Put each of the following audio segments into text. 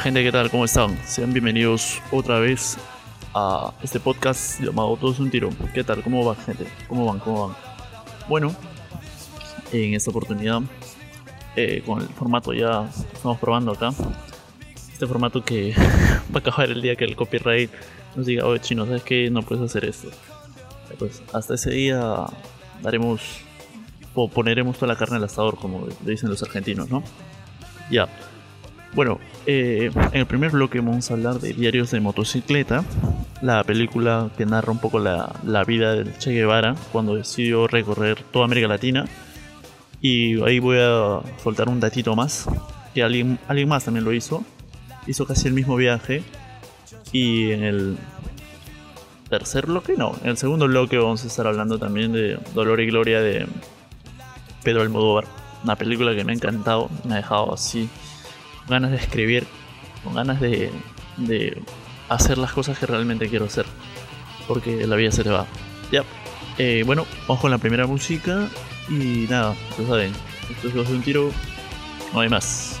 Gente, ¿qué tal? ¿Cómo están? Sean bienvenidos otra vez a este podcast llamado Todos un tiro. ¿Qué tal? ¿Cómo va gente? ¿Cómo van? ¿Cómo van? Bueno, en esta oportunidad, eh, con el formato ya estamos probando acá. Este formato que va a acabar el día que el copyright nos diga, oye chino, ¿sabes qué? No puedes hacer esto. Pues hasta ese día daremos o poneremos toda la carne al asador, como dicen los argentinos, ¿no? Ya. Bueno, eh, en el primer bloque vamos a hablar de Diarios de Motocicleta, la película que narra un poco la, la vida del Che Guevara cuando decidió recorrer toda América Latina. Y ahí voy a soltar un datito más, que alguien, alguien más también lo hizo. Hizo casi el mismo viaje. Y en el tercer bloque, no, en el segundo bloque vamos a estar hablando también de Dolor y Gloria de Pedro Almodóvar. Una película que me ha encantado, me ha dejado así con ganas de escribir, con ganas de, de hacer las cosas que realmente quiero hacer. Porque la vida se te va. Ya. Eh, bueno, vamos con la primera música. Y nada, ya saben, esto es Dos de un tiro. No hay más.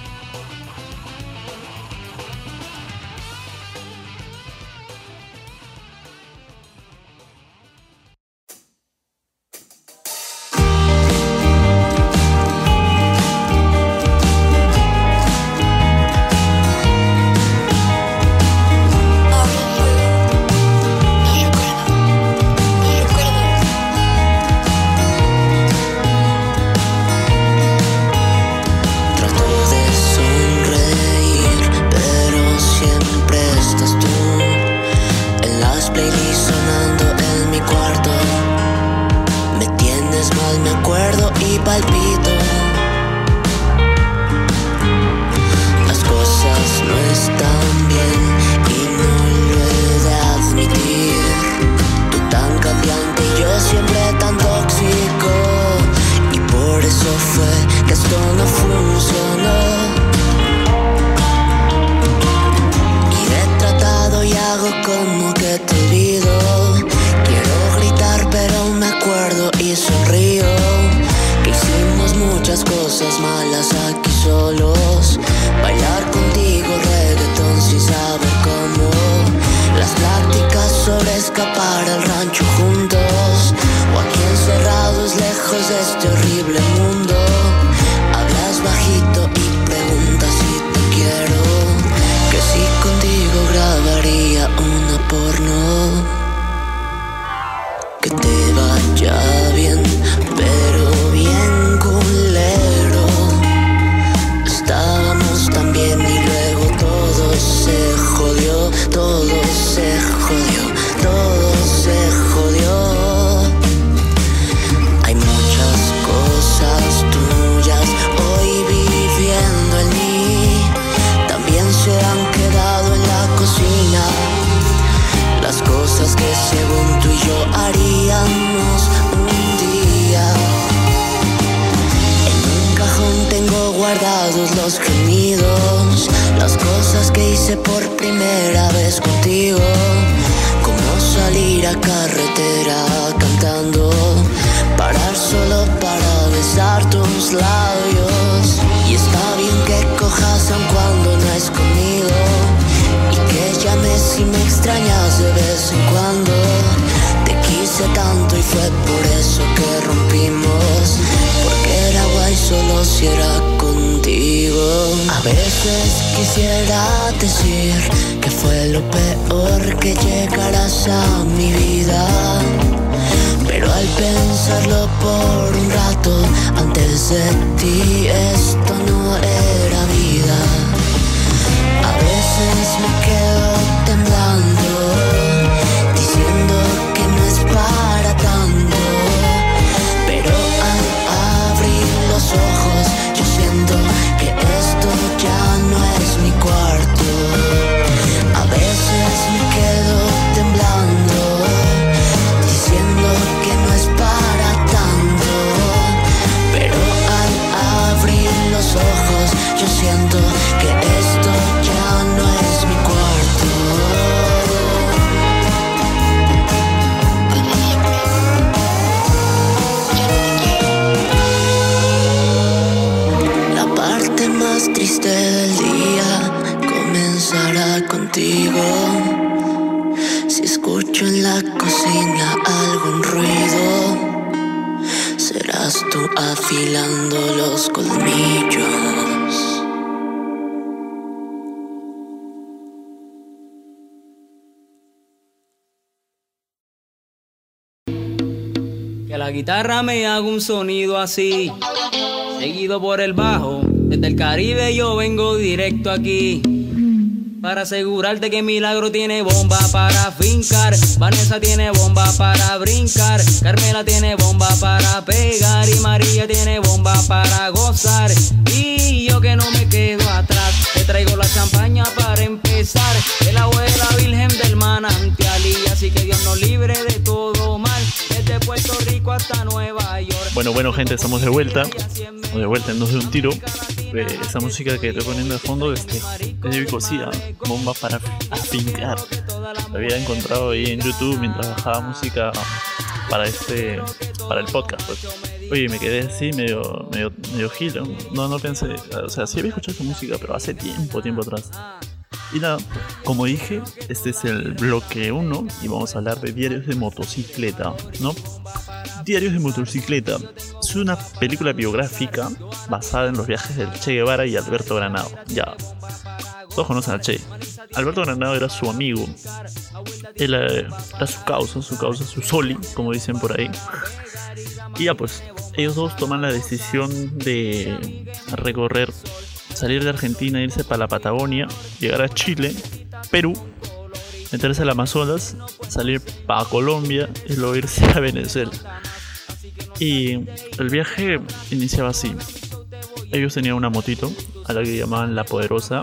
Un sonido así, seguido por el bajo. Desde el Caribe yo vengo directo aquí. Para asegurarte que Milagro tiene bomba para fincar. Vanessa tiene bomba para brincar. Carmela tiene bomba para pegar. Y María tiene bomba para gozar. Y yo que no me quedo atrás. Te traigo la champaña para empezar. El abuela virgen del manantial. Y así que Dios nos libre de todo Rico hasta Nueva York. Bueno, bueno, gente, estamos de vuelta. O de vuelta en dos de un tiro. Eh, esa música que estoy poniendo de fondo este, es de Vicosía, bomba para afincar. La había encontrado ahí en YouTube mientras bajaba música para este para el podcast. Pues. Oye, me quedé así medio, medio, medio giro. No, no pensé. O sea, sí había escuchado esa música, pero hace tiempo, tiempo atrás. Y nada, como dije, este es el bloque 1 y vamos a hablar de diarios de motocicleta, ¿no? Diarios de motocicleta es una película biográfica basada en los viajes del Che Guevara y Alberto Granado. Ya, todos conocen al Che. Alberto Granado era su amigo. Él eh, era su causa, su causa, su soli, como dicen por ahí. Y ya pues, ellos dos toman la decisión de recorrer, salir de Argentina, irse para la Patagonia, llegar a Chile, Perú, meterse al Amazonas, salir para Colombia y luego irse a Venezuela. Y el viaje iniciaba así. Ellos tenían una motito a la que llamaban La Poderosa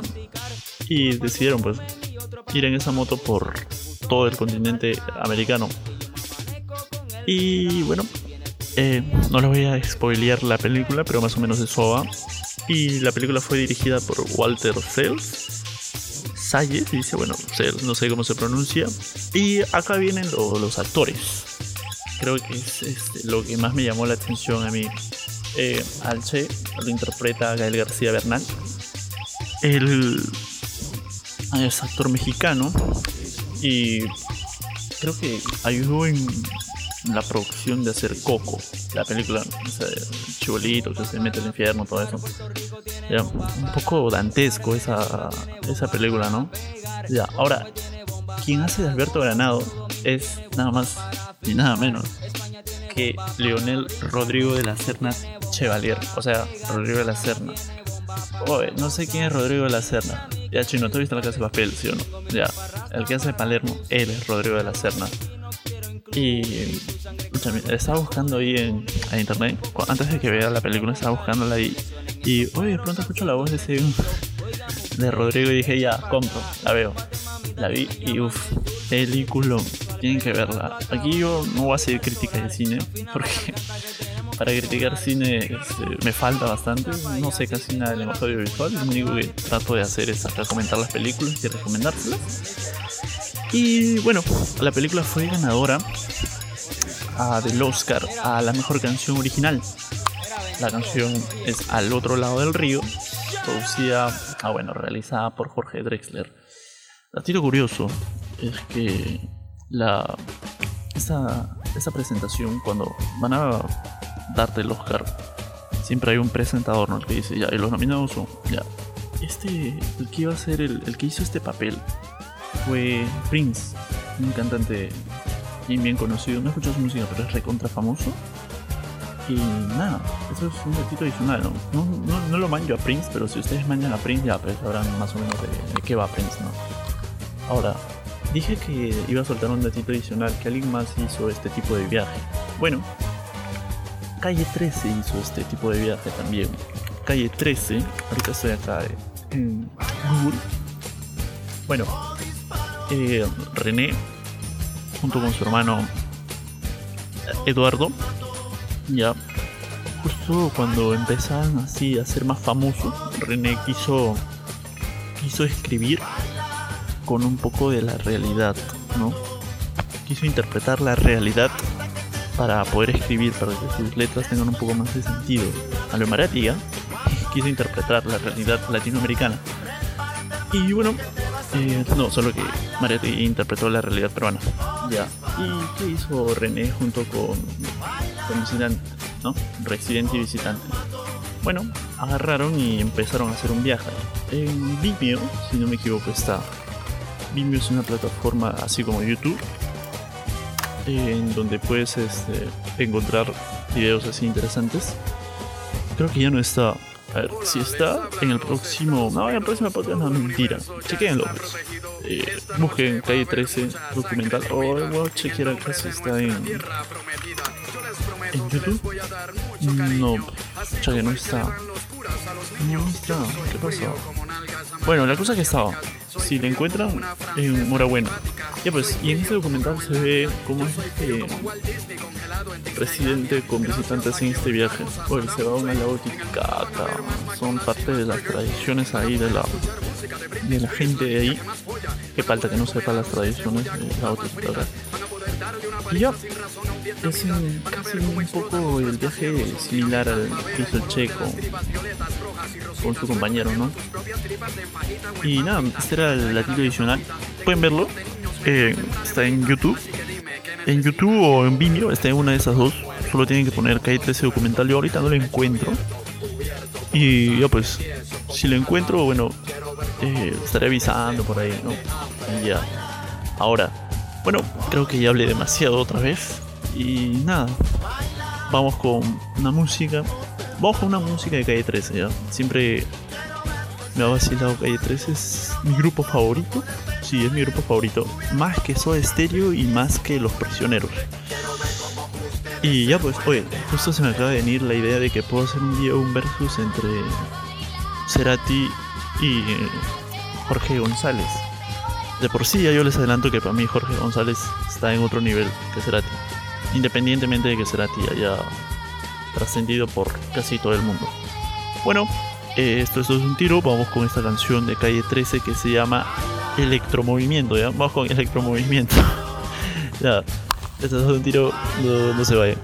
y decidieron pues ir en esa moto por todo el continente americano. Y bueno, eh, no les voy a spoilear la película, pero más o menos eso va. Y la película fue dirigida por Walter Sells. Sayes, dice, bueno, Sells, no sé cómo se pronuncia. Y acá vienen lo- los actores. Creo que es, este, lo que más me llamó la atención a mí. Eh, al Che lo interpreta Gael García Bernal. Él es actor mexicano y creo que ayudó en la producción de hacer Coco, la película, o sea, chibolito que se mete al infierno, todo eso. Un poco dantesco esa, esa película, ¿no? Ya, ahora, quien hace de Alberto Granado es nada más ni nada menos que Leonel Rodrigo de la Serna Chevalier, o sea, Rodrigo de la Serna. Oye, no sé quién es Rodrigo de la Serna. Ya, chino, ¿tú viste la casa de papel, sí o no? Ya, el que hace Palermo, él es Rodrigo de la Serna. Y estaba buscando ahí en, internet, antes de que vea la película, estaba buscándola ahí. Y, oye, de pronto escucho la voz de ese de Rodrigo y dije, ya, compro, la veo. La vi y uff, película, tienen que verla. Aquí yo no voy a hacer crítica de cine, porque para criticar cine este, me falta bastante. No sé casi nada del lenguaje audiovisual. Lo único que trato de hacer es comentar las películas y recomendárselas. Y bueno, la película fue ganadora ah, del Oscar a la mejor canción original. La canción es Al otro lado del río, producida, ah bueno, realizada por Jorge Drexler. Datito curioso es que la esa, esa presentación cuando van a darte el Oscar siempre hay un presentador ¿no? El que dice ya y los nominados son ya este el que iba a ser el, el que hizo este papel fue Prince un cantante bien bien conocido no escuchado su música pero es recontra famoso y nada eso es un datito adicional ¿no? No, no, no lo manjo a Prince pero si ustedes manjan a Prince ya pues sabrán más o menos de, de qué va Prince ¿no? ahora Dije que iba a soltar un datito adicional, que alguien más hizo este tipo de viaje. Bueno, Calle 13 hizo este tipo de viaje también. Calle 13, ahorita estoy acá eh, en Google. Bueno, eh, René, junto con su hermano Eduardo, ya, justo cuando empezaban así a ser más famosos, René quiso, quiso escribir con un poco de la realidad, ¿no? Quiso interpretar la realidad para poder escribir, para que sus letras tengan un poco más de sentido. A lo Maratia quiso interpretar la realidad latinoamericana. Y bueno, Eh, no, solo que Mariategui interpretó la realidad peruana. Ya. ¿Y qué hizo René junto con, con Visitante? ¿No? Residente y Visitante. Bueno, agarraron y empezaron a hacer un viaje. En Vimeo, si no me equivoco, está. Vimeo es una plataforma así como YouTube, en donde puedes este, encontrar videos así interesantes. Creo que ya no está. A ver, si está en el próximo. No, en el próximo podcast no, mentira. Chequenlo. Pues. Eh, busquen calle 13 documental. O oh, chequear acá si está en. ¿En YouTube? No, ya que no está. No está. ¿Qué pasó? Bueno, la cosa que estaba. Si la encuentran, en Mora Bueno. Ya pues, y en este documental se ve cómo es este presidente con visitantes en este viaje. Pues se va a un lago. Son parte de las tradiciones ahí de la de la gente de ahí. Que falta que no sepa las tradiciones del lago Titicaca. Y ya, es un, casi un poco el viaje similar al que hizo el Che con, su compañero, ¿no? Y nada, este era el latido adicional. Pueden verlo. Eh, está en YouTube. En YouTube o en Vimeo, está en una de esas dos. Solo tienen que poner hay 13 documental. Yo ahorita no lo encuentro. Y yo pues, si lo encuentro, bueno, eh, estaré avisando por ahí, ¿no? Y ya. Ahora, bueno, creo que ya hablé demasiado otra vez. Y nada, vamos con una música. Vamos con una música de calle 13, ¿ya? Siempre me ha vacilado calle 13, es mi grupo favorito. Sí, es mi grupo favorito. Más que Soda Stereo y más que Los Prisioneros. Y ya pues, oye, justo se me acaba de venir la idea de que puedo hacer un día un versus entre Cerati y eh, Jorge González. De por sí ya yo les adelanto que para mí Jorge González está en otro nivel que Cerati. Independientemente de que Cerati haya trascendido por casi todo el mundo. Bueno, eh, esto, esto es un tiro. Vamos con esta canción de calle 13 que se llama Electromovimiento. ¿ya? Vamos con Electromovimiento. ya, esto es un tiro. No, no se vaya.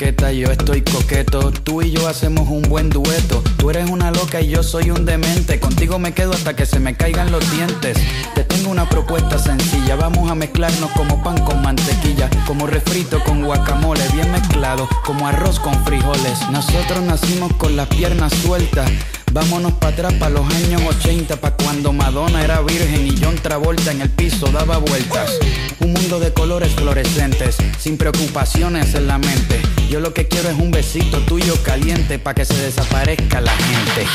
Yo estoy coqueto. Tú y yo hacemos un buen dueto. Tú eres una loca y yo soy un demente. Contigo me quedo hasta que se me caigan los dientes. Te tengo una propuesta sencilla. Vamos a mezclarnos como pan con mantequilla. Como refrito con guacamole, bien mezclado. Como arroz con frijoles. Nosotros nacimos con las piernas sueltas. Vámonos para atrás, para los años 80, pa' cuando Madonna era virgen y John Travolta en el piso daba vueltas. Un mundo de colores fluorescentes, sin preocupaciones en la mente. Yo lo que quiero es un besito tuyo caliente, pa' que se desaparezca la gente.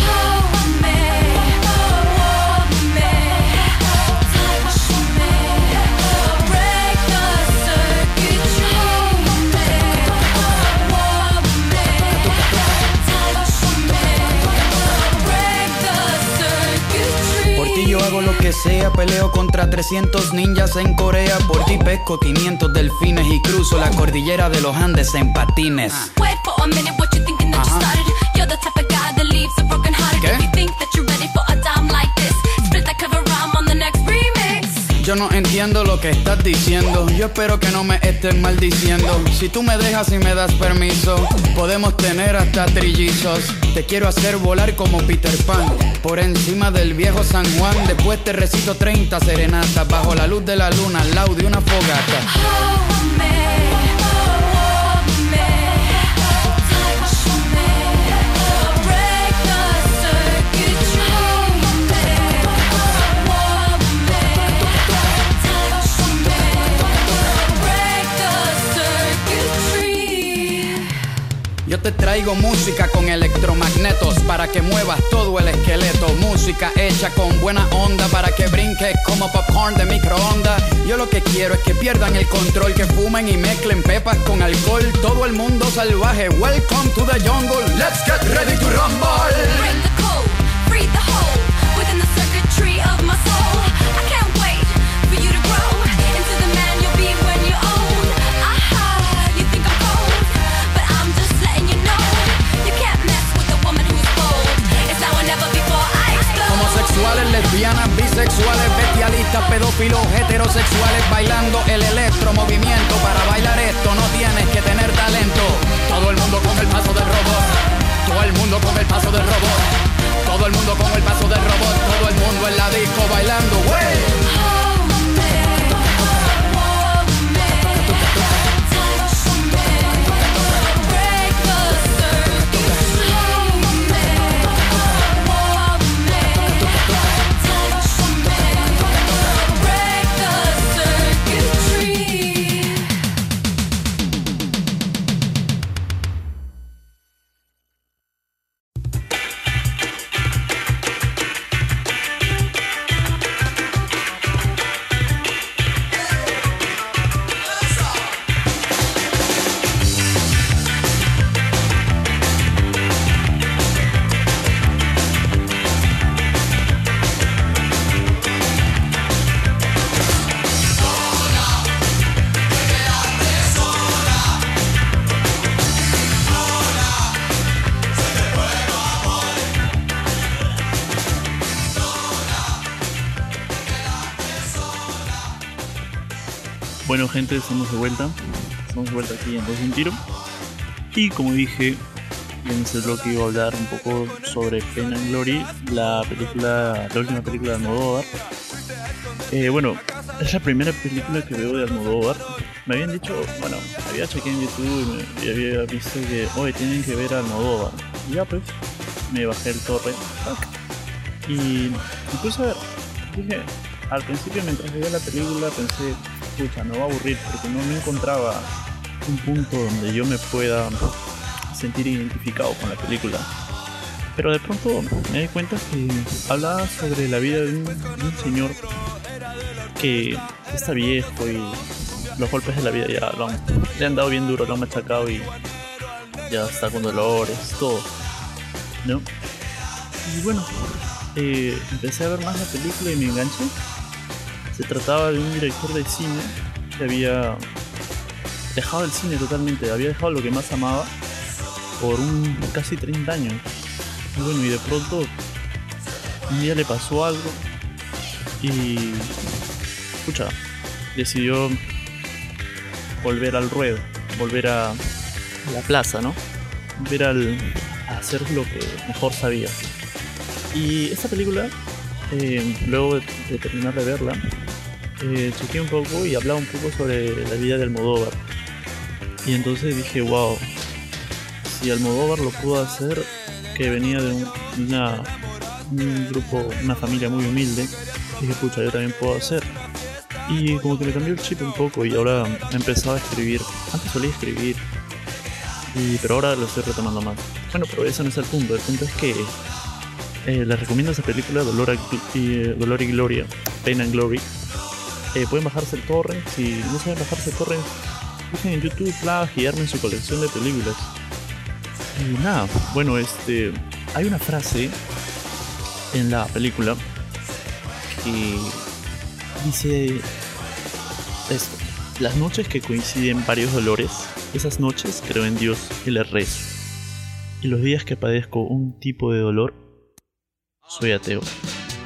Yo hago lo que sea, peleo contra 300 ninjas en Corea. Por ti pesco 500 delfines y cruzo la cordillera de los Andes en patines. Yo no entiendo lo que estás diciendo. Yo espero que no me estés maldiciendo. Si tú me dejas y me das permiso, podemos tener hasta trillizos. Te quiero hacer volar como Peter Pan. Por encima del viejo San Juan. Después te recito 30 serenatas. Bajo la luz de la luna, al lado de una fogata. Yo te traigo música con electromagnetos para que muevas todo el esqueleto. Música hecha con buena onda para que brinques como popcorn de microondas. Yo lo que quiero es que pierdan el control, que fumen y mezclen pepas con alcohol. Todo el mundo salvaje, welcome to the jungle. Let's get ready to rumble. Homosexuales, lesbianas, bisexuales, bestialistas, pedófilos, heterosexuales, bailando el electromovimiento. Para bailar esto no tienes que tener talento. Todo el mundo con el paso del robot. Todo el mundo con el paso del robot. Todo el mundo con el paso del robot. Todo el mundo en la disco bailando. ¡Wey! Bueno, gente, estamos de vuelta. Estamos de vuelta aquí en Dos de un Tiro. Y como dije, en este bloque iba a hablar un poco sobre Pena and Glory, la película, la última película de Almodóvar. Eh, bueno, es la primera película que veo de Almodóvar. Me habían dicho, bueno, había chequeado en YouTube y, había visto que, oye, tienen que ver a Almodóvar. Y ya pues, me bajé el torre. Y me puse a ver. Dije, al principio mientras veía la película pensé, escucha, no va a aburrir porque no me encontraba un punto donde yo me pueda sentir identificado con la película. Pero de pronto me di cuenta que hablaba sobre la vida de un, señor que está viejo y los golpes de la vida ya lo han dado bien duro, lo han machacado y ya está con dolores, todo. ¿No? Y bueno, eh, empecé a ver más la película y me enganché. Se trataba de un director de cine que había dejado el cine totalmente, había dejado lo que más amaba por un casi 30 años. Y bueno, y de pronto un día le pasó algo y escucha, decidió volver al ruedo, volver a la plaza, ¿no? Volver al, a hacer lo que mejor sabía. Y esta película, eh, luego de, de terminar de verla, eh, chequeé un poco y hablaba un poco sobre la vida de Almodóvar. Y entonces dije, wow, si Almodóvar lo pudo hacer, que venía de un, una- un grupo, una familia muy humilde, dije, pucha, yo también puedo hacer. Y como que me cambió el chip un poco y ahora he empezado a escribir. Antes solía escribir, y, pero ahora lo estoy retomando más. Bueno, pero ese no es el punto. El punto es que eh, les recomiendo esa película, Dolor, y, eh, Dolor y Gloria, Pain and Glory. Eh, pueden bajarse el torrent. Si no saben bajarse el torrent, busquen en YouTube Flash y armen su colección de películas. Y nada, bueno, este. Hay una frase en la película que dice esto. Las noches que coinciden varios dolores, esas noches creo en Dios y le rezo. Y los días que padezco un tipo de dolor, soy ateo.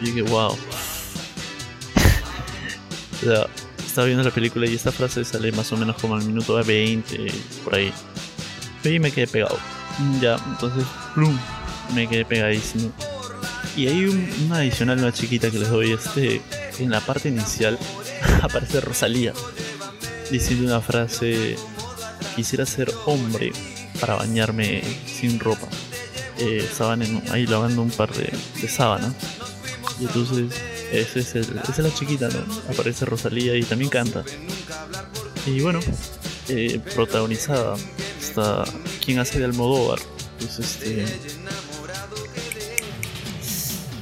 Y dije, wow. O sea, estaba viendo la película y esta frase sale más o menos como al minuto 20, por ahí. Y me quedé pegado. Ya, entonces, plum, me quedé pegadísimo. Y hay un, una adicional, una chiquita que les doy, este, en la parte inicial aparece Rosalía diciendo una frase, quisiera ser hombre para bañarme sin ropa. Eh, estaban en- ahí lavando un par de, de sábanas. Y entonces, es el, esa es la chiquita, ¿no? Aparece Rosalía y también canta. Y bueno, eh, protagonizada está quien hace de Almodóvar. Pues este.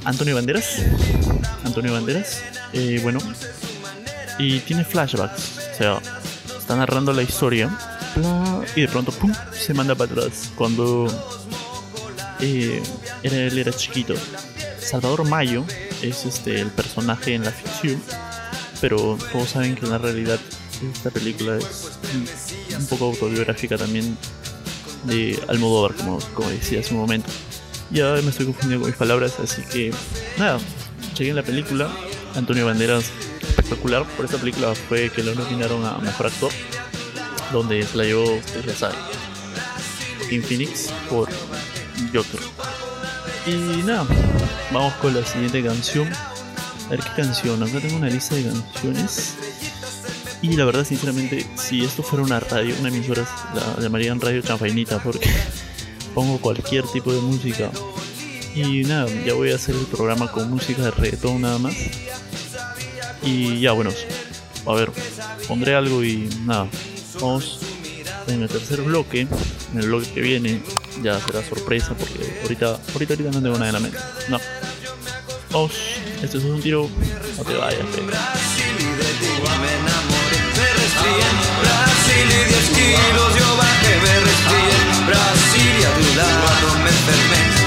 Antonio Banderas. Antonio Banderas. eh, bueno. Y tiene flashbacks. O sea, está narrando la historia. y de pronto, ¡pum! Se manda para atrás. Cuando eh, él era chiquito. Salvador Mayo es este el personaje en la ficción. Pero todos saben que en la realidad esta película es un- poco autobiográfica también de Almodóvar, como, como decía hace un momento. Ya me estoy confundiendo con mis palabras, así que nada, chequen la película. Antonio Banderas, espectacular. Por esta película fue que lo nominaron a Mejor Actor, donde se la llevó, ustedes ya saben, Phoenix por Joker. Y nada, vamos con la siguiente canción. A ver qué canción. Acá tengo una lista de canciones. Y la verdad, sinceramente, si esto fuera una radio, una emisora, la llamarían Radio Chanfainita porque pongo cualquier tipo de música. Y nada, ya voy a hacer el programa con música de reggaetón nada más. Y ya, bueno, a ver, pondré algo y nada, vamos en el tercer bloque. En el bloque que viene ya será sorpresa porque ahorita, ahorita, ahorita no tengo nada en la mente. No. Vamos, este es un tiro, no te vayas. Brasil y 10 kilos yo bajé, me resfrié. Brasil y a tu lado me enfermé.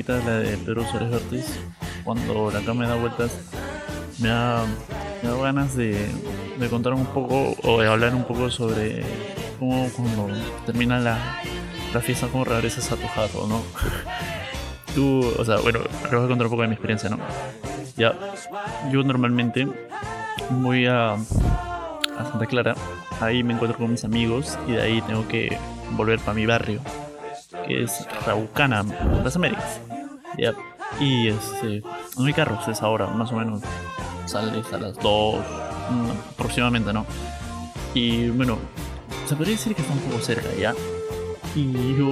Musiquita la de Pedro Suárez Ortiz. Cuando la cámara da vueltas, me da, me da ganas de, de contar un poco o de hablar un poco sobre cómo cuando termina la, la fiesta, cómo regresas a tu jato, ¿no? Tú, o sea, bueno, les voy a contar un poco de mi experiencia, ¿no? Ya, yo normalmente voy a, a Santa Clara, ahí me encuentro con mis amigos y de ahí tengo que volver para mi barrio, que es Raucana, Las Américas. Ya, y este, mi carro es ahora, más o menos, sales a las 2 mm, aproximadamente, ¿no? Y bueno, se podría decir que está un poco cerca ya. Y yo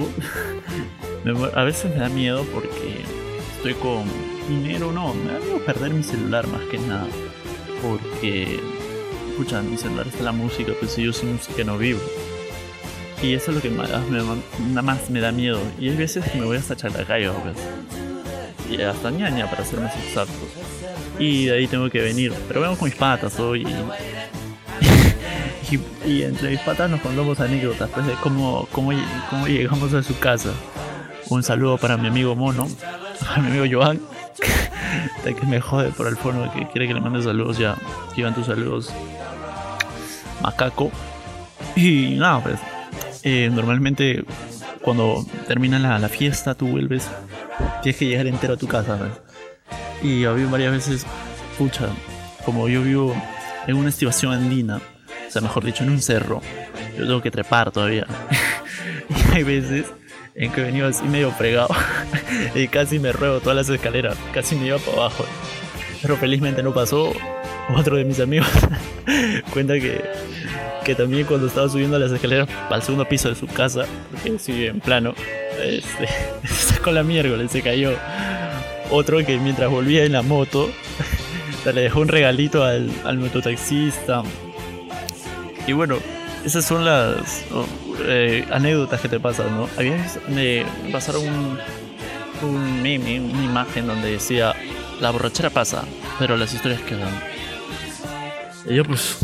a veces me da miedo porque estoy con dinero, no, me da miedo perder mi celular más que nada. Porque, escucha, en mi celular está la música, pues si yo sin música no vivo. Y eso es lo que más me, nada más me da miedo. Y hay veces que me voy hasta Chalacayo, pues. Y hasta ñaña, para ser más exactos. Y de ahí tengo que venir. Pero vengo con mis patas hoy. Y, entre mis patas nos contamos anécdotas pues, de cómo, cómo, cómo llegamos a su casa. Un saludo para mi amigo Mono, a mi amigo Joan, que me jode por el fono, que quiere que le mande saludos ya. Aquí van tus saludos. Macaco. Y nada, pues. eh, normalmente cuando termina la fiesta, tú vuelves, tienes que llegar entero a tu casa. Y había varias veces, pucha, como yo vivo en una estivación andina, o sea, mejor dicho, en un cerro, yo tengo que trepar todavía. y hay veces en que he venido así medio fregado y casi me ruego todas las escaleras, casi me iba para abajo. Pero felizmente no pasó. Otro de mis amigos cuenta que, que también cuando estaba subiendo las escaleras para el segundo piso de su casa, porque sigue en plano, este, sacó la miércoles, se cayó. Otro que mientras volvía en la moto, le dejó un regalito al, al mototaxista. Y bueno, esas son las oh, eh, anécdotas que te pasan, ¿no? Había pasaron un, un meme, una imagen donde decía la borrachera pasa, pero las historias quedan. Y yo pues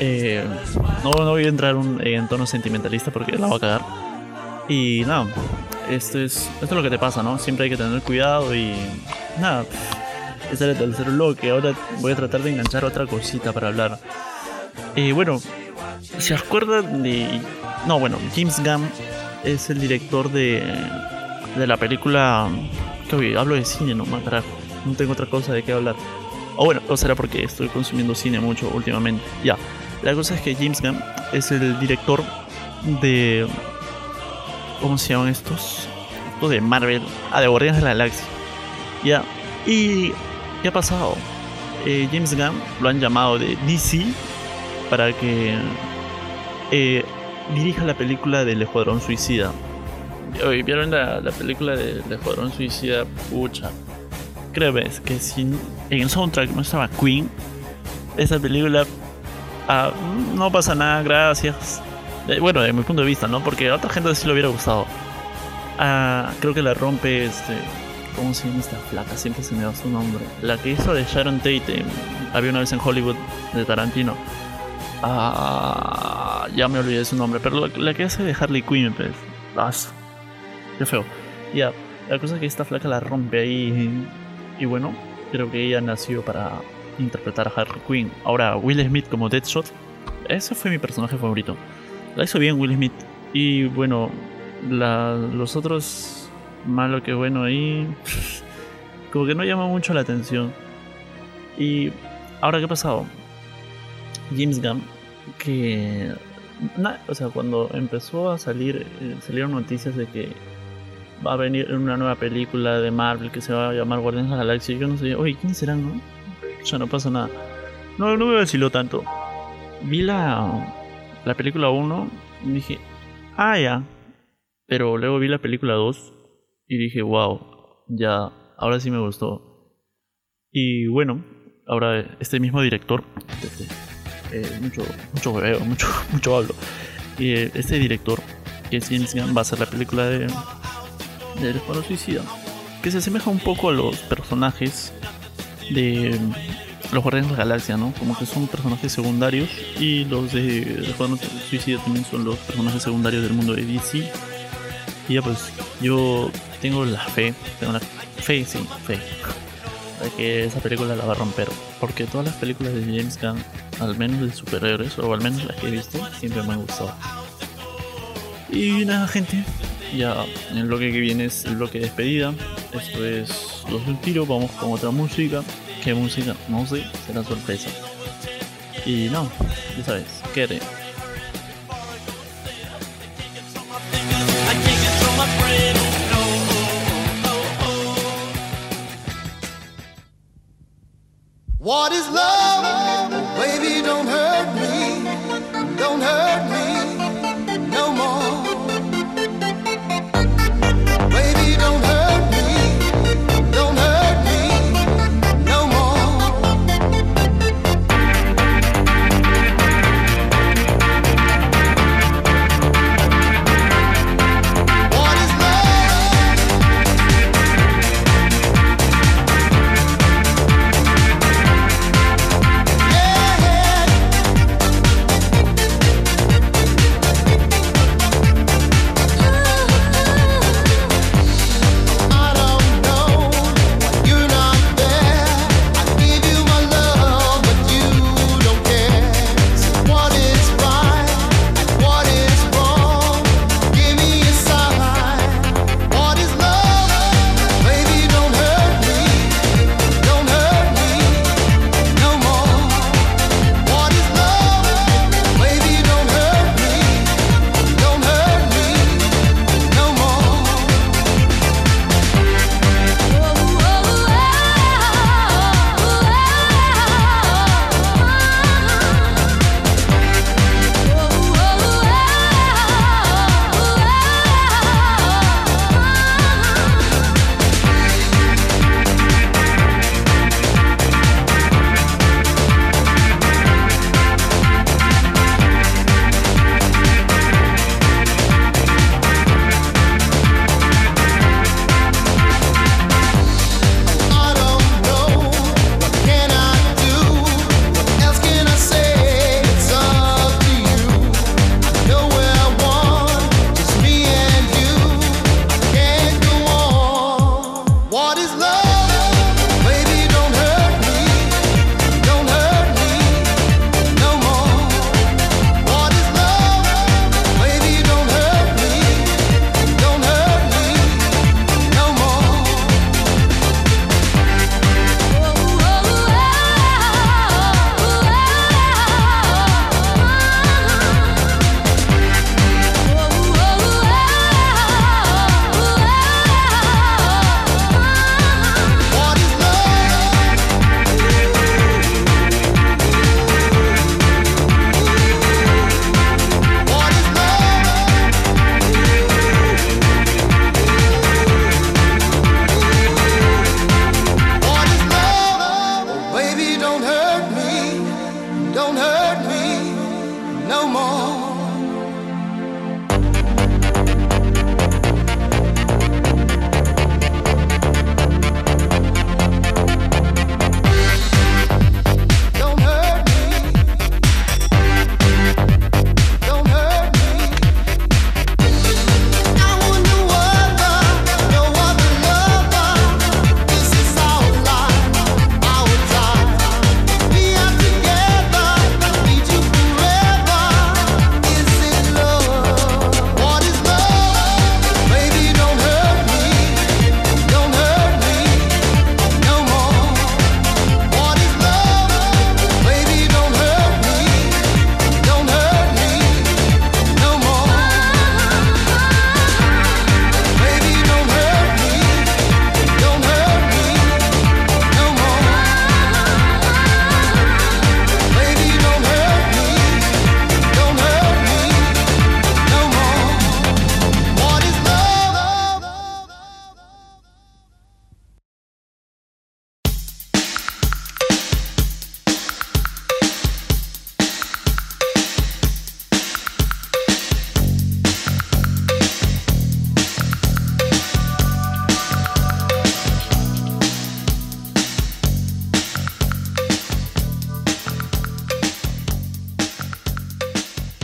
eh, no, no voy a entrar un- en tono sentimentalista porque la voy a cagar. Y nada, esto es, esto es lo que te pasa, ¿no? Siempre hay que tener cuidado y nada. Este era el tercer bloque, ahora voy a tratar de enganchar otra cosita para hablar. Y bueno, ¿Se acuerdan de.? No, bueno, James Gunn es el director de. de la película. Que hablo de cine nomás, carajo. No tengo otra cosa de qué hablar. O bueno, o será porque estoy consumiendo cine mucho últimamente. Ya. La cosa es que James Gunn es el director de. ¿Cómo se llaman estos? Estos de Marvel. Ah, de Guardianes de la Galaxia. Ya. ¿Y qué ha pasado? Eh, James Gunn lo han llamado de DC para que eh, dirija la película del Escuadrón Suicida. Oye, ¿Vieron la, la película del Escuadrón Suicida? Pucha. Créeme, es que si en el soundtrack no estaba Queen, esa película ah, no pasa nada, gracias. Eh, bueno, de mi punto de vista, ¿no? Porque a otra gente sí le hubiera gustado. Ah, creo que la rompe este. ¿Cómo se llama esta flaca? Siempre se me da su nombre. La que hizo de Sharon Tate en- había una vez en Hollywood de Tarantino. Ah, ya me olvidé su nombre, pero la, la que hace de Harley Quinn, pues. Ah, qué feo. Ya, la cosa es que esta flaca la rompe ahí. Y bueno, creo que ella nació para interpretar a Harley Quinn. Ahora, Will Smith como Deadshot, ese fue mi personaje favorito. La hizo bien Will Smith. Y bueno, la- los otros, malo que bueno ahí, como que no llama mucho la atención. Y ahora, ¿qué ha pasado? James Gunn, que, o sea, cuando empezó a salir, eh, salieron noticias de que va a venir una nueva película de Marvel que se va a llamar Guardianes de la Galaxia. Yo no sé, oye, ¿quiénes serán, no? Ya no pasa nada. No, no me vaciló tanto. Vi la, la película 1 y dije, ah, ya. Pero luego vi la película 2 y dije, wow, ya, ahora sí me gustó. Y bueno, ahora este mismo director, este, eh, mucho, mucho hueveo, mucho, mucho hablo. Y eh, este director, que es James Gunn, va a hacer la película de del Escuadrón Suicida, que se asemeja un poco a los personajes de los Guardianes de la Galaxia, ¿no? Como que son personajes secundarios y los de Juan Suicida también son los personajes secundarios del mundo de DC. Y ya pues yo tengo la fe, tengo la fe, sí, fe, de que esa película la va a romper. Porque todas las películas de James Gunn, al menos de superhéroes, o al menos las que he visto, siempre me han gustado. Y nada, gente, ya el bloque que viene es el bloque de despedida. Esto es Dos de un Tiro, vamos con otra música qué música, no sé, será sorpresa. Y no, ya sabes, quédate.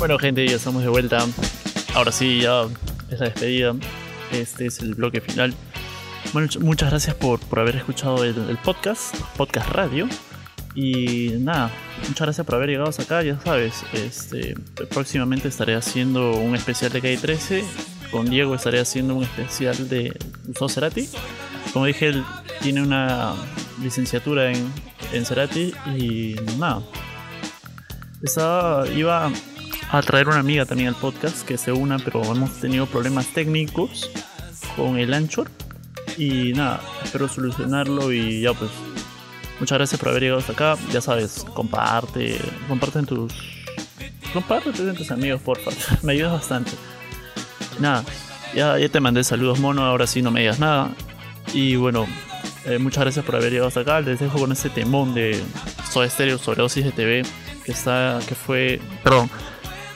Bueno, gente, ya estamos de vuelta. Ahora sí, ya es la despedida. Este es el bloque final. Bueno, muchas gracias por, por haber escuchado el, el, podcast, podcast radio. Y nada, muchas gracias por haber llegado hasta acá, ya sabes. Este, próximamente estaré haciendo un especial de Calle 13. Con Diego estaré haciendo un especial de Uso Cerati. Como dije, él tiene una licenciatura en, en Cerati y nada. Estaba, iba a traer una amiga también al podcast que se una, pero hemos tenido problemas técnicos con el Anchor. Y nada, espero solucionarlo y ya pues. Muchas gracias por haber llegado hasta acá. Ya sabes, comparte, comparte en tus. Comparte en tus amigos, porfa. Me ayudas bastante. Nada, ya, ya te mandé saludos, mono. Ahora sí no me digas nada. Y bueno, eh, muchas gracias por haber llegado hasta acá. Les dejo con este temón de Soda Stereo Sobredosis de TV que está, que fue, perdón,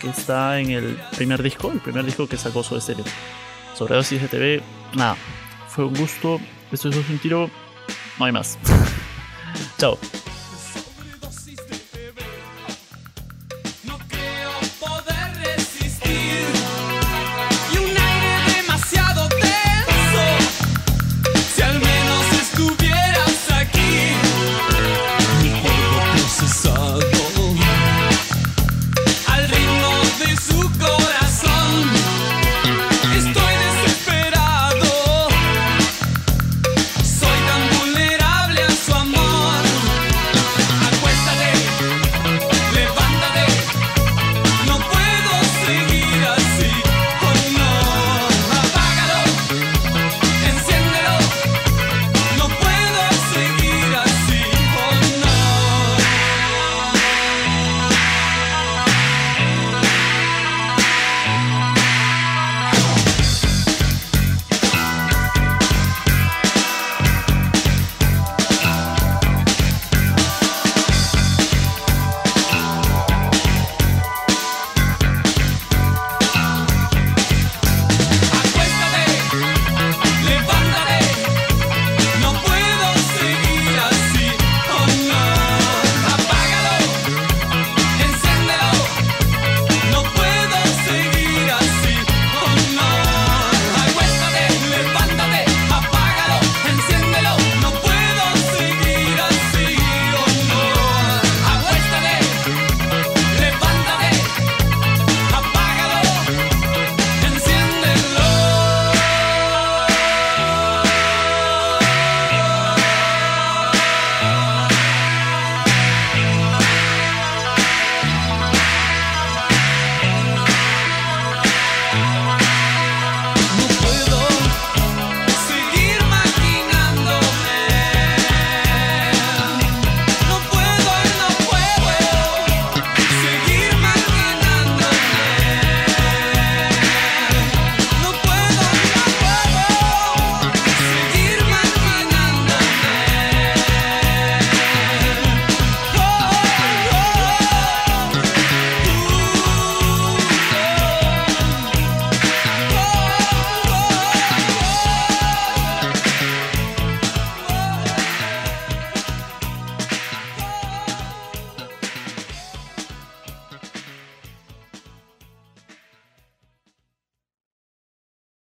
que está en el primer disco, el primer disco que sacó Soda Stereo. Sobredosis de TV, nada, fue un gusto. Esto es un tiro, no hay más. Chao.